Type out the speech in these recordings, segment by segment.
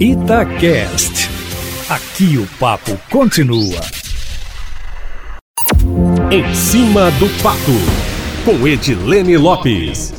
Itacast. Aqui o papo continua. Em cima do papo, com Edilene Lopes.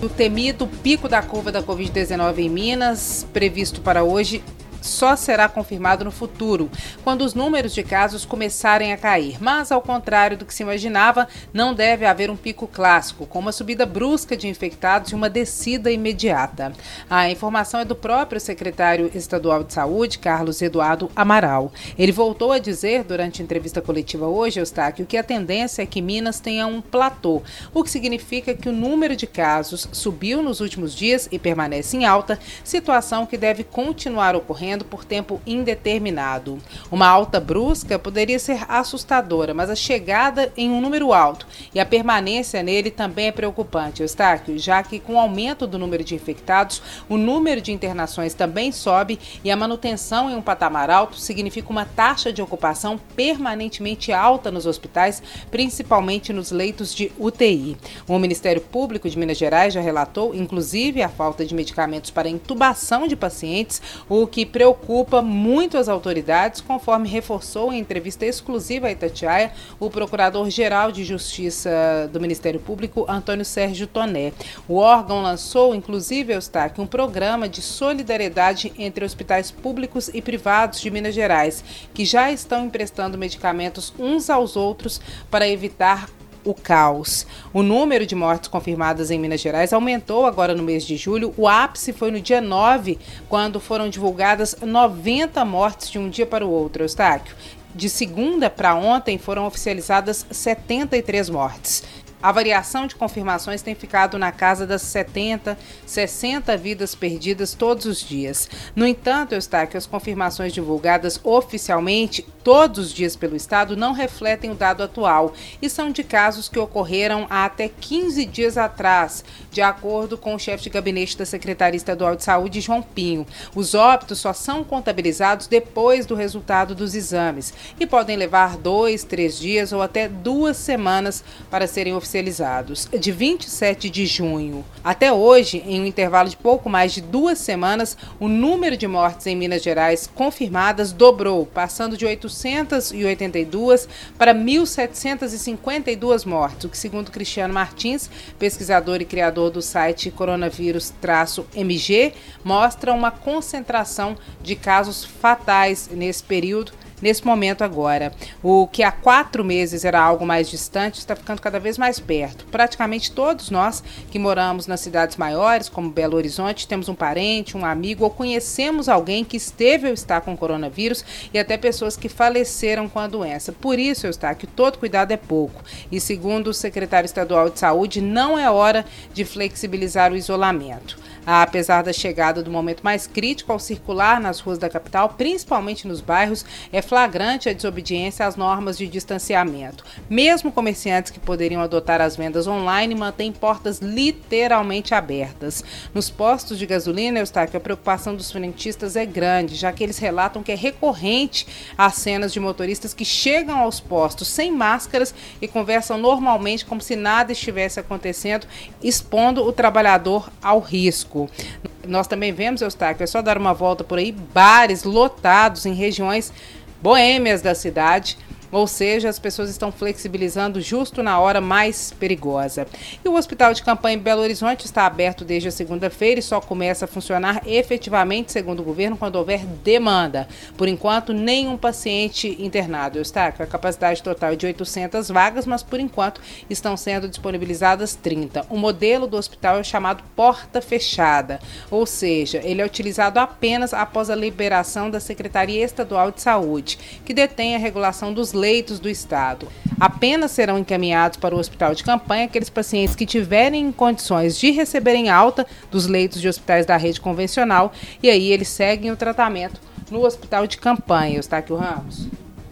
O temido pico da curva da Covid-19 em Minas, previsto para hoje, só será confirmado no futuro, quando os números de casos começarem a cair. Mas, ao contrário do que se imaginava, não deve haver um pico clássico, com uma subida brusca de infectados e uma descida imediata. A informação é do próprio secretário estadual de saúde, Carlos Eduardo Amaral. Ele voltou a dizer, durante a entrevista coletiva hoje, Eustáquio, que a tendência é que Minas tenha um platô, o que significa que o número de casos subiu nos últimos dias e permanece em alta, situação que deve continuar ocorrendo por tempo indeterminado. Uma alta brusca poderia ser assustadora, mas a chegada em um número alto e a permanência nele também é preocupante, Eustáquio, já que com o aumento do número de infectados, o número de internações também sobe e a manutenção em um patamar alto significa uma taxa de ocupação permanentemente alta nos hospitais, principalmente nos leitos de UTI. O Ministério Público de Minas Gerais já relatou, inclusive, a falta de medicamentos para intubação de pacientes, o que preocupa muito as autoridades, conforme reforçou em entrevista exclusiva à Itatiaia o Procurador-Geral de Justiça do Ministério Público, Antônio Sérgio Toné. O órgão lançou, inclusive, Eustáquio, um programa de solidariedade entre hospitais públicos e privados de Minas Gerais, que já estão emprestando medicamentos uns aos outros para evitar o caos. O número de mortes confirmadas em Minas Gerais aumentou agora no mês de julho. O ápice foi no dia 9, quando foram divulgadas 90 mortes de um dia para o outro, Eustáquio. De segunda para ontem foram oficializadas 73 mortes. A variação de confirmações tem ficado na casa das 70, 60 vidas perdidas todos os dias. No entanto, Eustáquio, as confirmações divulgadas oficialmente todos os dias pelo Estado não refletem o dado atual e são de casos que ocorreram há até 15 dias atrás, de acordo com o chefe de gabinete da Secretaria Estadual de Saúde, João Pinho. Os óbitos só são contabilizados depois do resultado dos exames e podem levar dois, três dias ou até duas semanas para serem oficializados. De 27 de junho até hoje, em um intervalo de pouco mais de duas semanas, o número de mortes em Minas Gerais confirmadas dobrou, passando de 800 882 para 1.752 mortes, o que, segundo Cristiano Martins, pesquisador e criador do site coronavírus-mg, mostra uma concentração de casos fatais nesse período nesse momento agora. O que há quatro meses era algo mais distante está ficando cada vez mais perto. Praticamente todos nós que moramos nas cidades maiores, como Belo Horizonte, temos um parente, um amigo ou conhecemos alguém que esteve ou está com coronavírus e até pessoas que faleceram com a doença. Por isso, está que todo cuidado é pouco. E segundo o secretário estadual de saúde, não é hora de flexibilizar o isolamento. Apesar da chegada do momento mais crítico ao circular nas ruas da capital, principalmente nos bairros, é flagrante a desobediência às normas de distanciamento. Mesmo comerciantes que poderiam adotar as vendas online mantêm portas literalmente abertas. Nos postos de gasolina, Eustáquio, a preocupação dos frentistas é grande, já que eles relatam que é recorrente as cenas de motoristas que chegam aos postos sem máscaras e conversam normalmente como se nada estivesse acontecendo, expondo o trabalhador ao risco. Nós também vemos, Eustáquio, é só dar uma volta por aí, bares lotados em regiões boêmias da cidade ou seja, as pessoas estão flexibilizando justo na hora mais perigosa. E o Hospital de Campanha em Belo Horizonte está aberto desde a segunda-feira e só começa a funcionar efetivamente, segundo o governo, quando houver demanda. Por enquanto, nenhum paciente internado. Está com a capacidade total de 800 vagas, mas por enquanto estão sendo disponibilizadas 30. O modelo do hospital é chamado porta fechada, ou seja, ele é utilizado apenas após a liberação da Secretaria Estadual de Saúde, que detém a regulação dos leitos do Estado. Apenas serão encaminhados para o hospital de campanha aqueles pacientes que tiverem condições de receberem alta dos leitos de hospitais da rede convencional e aí eles seguem o tratamento no hospital de campanha, Eustáquio Ramos.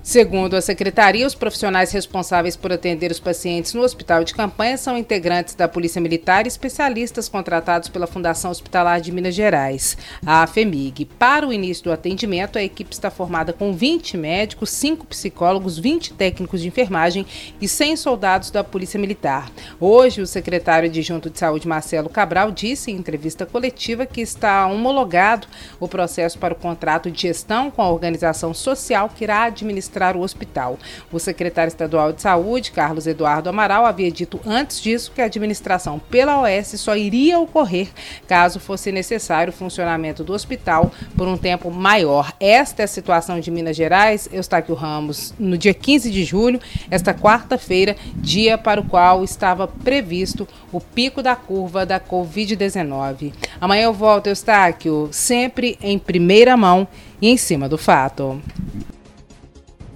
Segundo a secretaria, os profissionais responsáveis por atender os pacientes no hospital de campanha são integrantes da Polícia Militar e especialistas contratados pela Fundação Hospitalar de Minas Gerais, a FEMIG. Para o início do atendimento, a equipe está formada com 20 médicos, 5 psicólogos, 20 técnicos de enfermagem e 100 soldados da Polícia Militar. Hoje, o secretário adjunto de Saúde, Marcelo Cabral, disse em entrevista coletiva que está homologado o processo para o contrato de gestão com a organização social que irá administrar administrar o hospital. O secretário estadual de saúde, Carlos Eduardo Amaral, havia dito antes disso que a administração pela OS só iria ocorrer caso fosse necessário o funcionamento do hospital por um tempo maior. Esta é a situação de Minas Gerais. Eustáquio Ramos, no dia 15 de julho, esta quarta-feira, dia para o qual estava previsto o pico da curva da Covid-19. Amanhã eu volto, Eustáquio, sempre em primeira mão e em cima do fato.